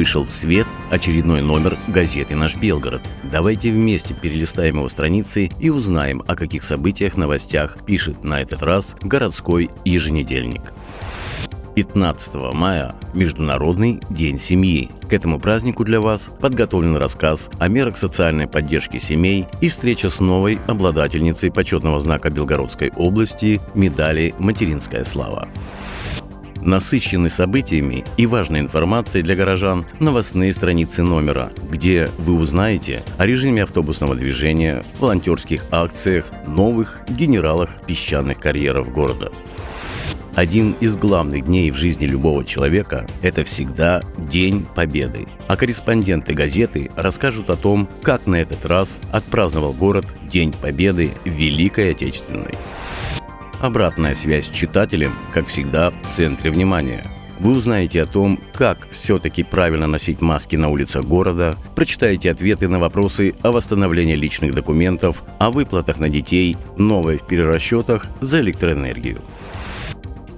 вышел в свет очередной номер газеты «Наш Белгород». Давайте вместе перелистаем его страницы и узнаем, о каких событиях, новостях пишет на этот раз городской еженедельник. 15 мая – Международный день семьи. К этому празднику для вас подготовлен рассказ о мерах социальной поддержки семей и встреча с новой обладательницей почетного знака Белгородской области медали «Материнская слава». Насыщены событиями и важной информацией для горожан новостные страницы номера, где вы узнаете о режиме автобусного движения, волонтерских акциях, новых генералах песчаных карьеров города – один из главных дней в жизни любого человека – это всегда День Победы. А корреспонденты газеты расскажут о том, как на этот раз отпраздновал город День Победы Великой Отечественной. Обратная связь с читателем, как всегда, в центре внимания. Вы узнаете о том, как все-таки правильно носить маски на улицах города, прочитаете ответы на вопросы о восстановлении личных документов, о выплатах на детей, новых перерасчетах за электроэнергию.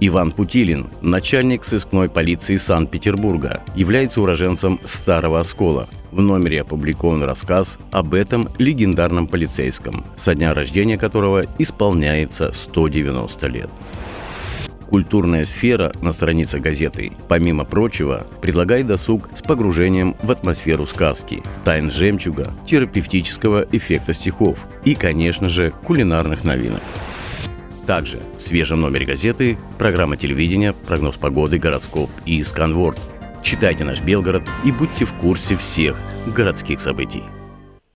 Иван Путилин, начальник сыскной полиции Санкт-Петербурга, является уроженцем Старого Оскола. В номере опубликован рассказ об этом легендарном полицейском, со дня рождения которого исполняется 190 лет. Культурная сфера на странице газеты, помимо прочего, предлагает досуг с погружением в атмосферу сказки, тайн жемчуга, терапевтического эффекта стихов и, конечно же, кулинарных новинок. Также в свежем номере газеты программа телевидения, прогноз погоды, гороскоп и сканворд. Читайте наш Белгород и будьте в курсе всех городских событий.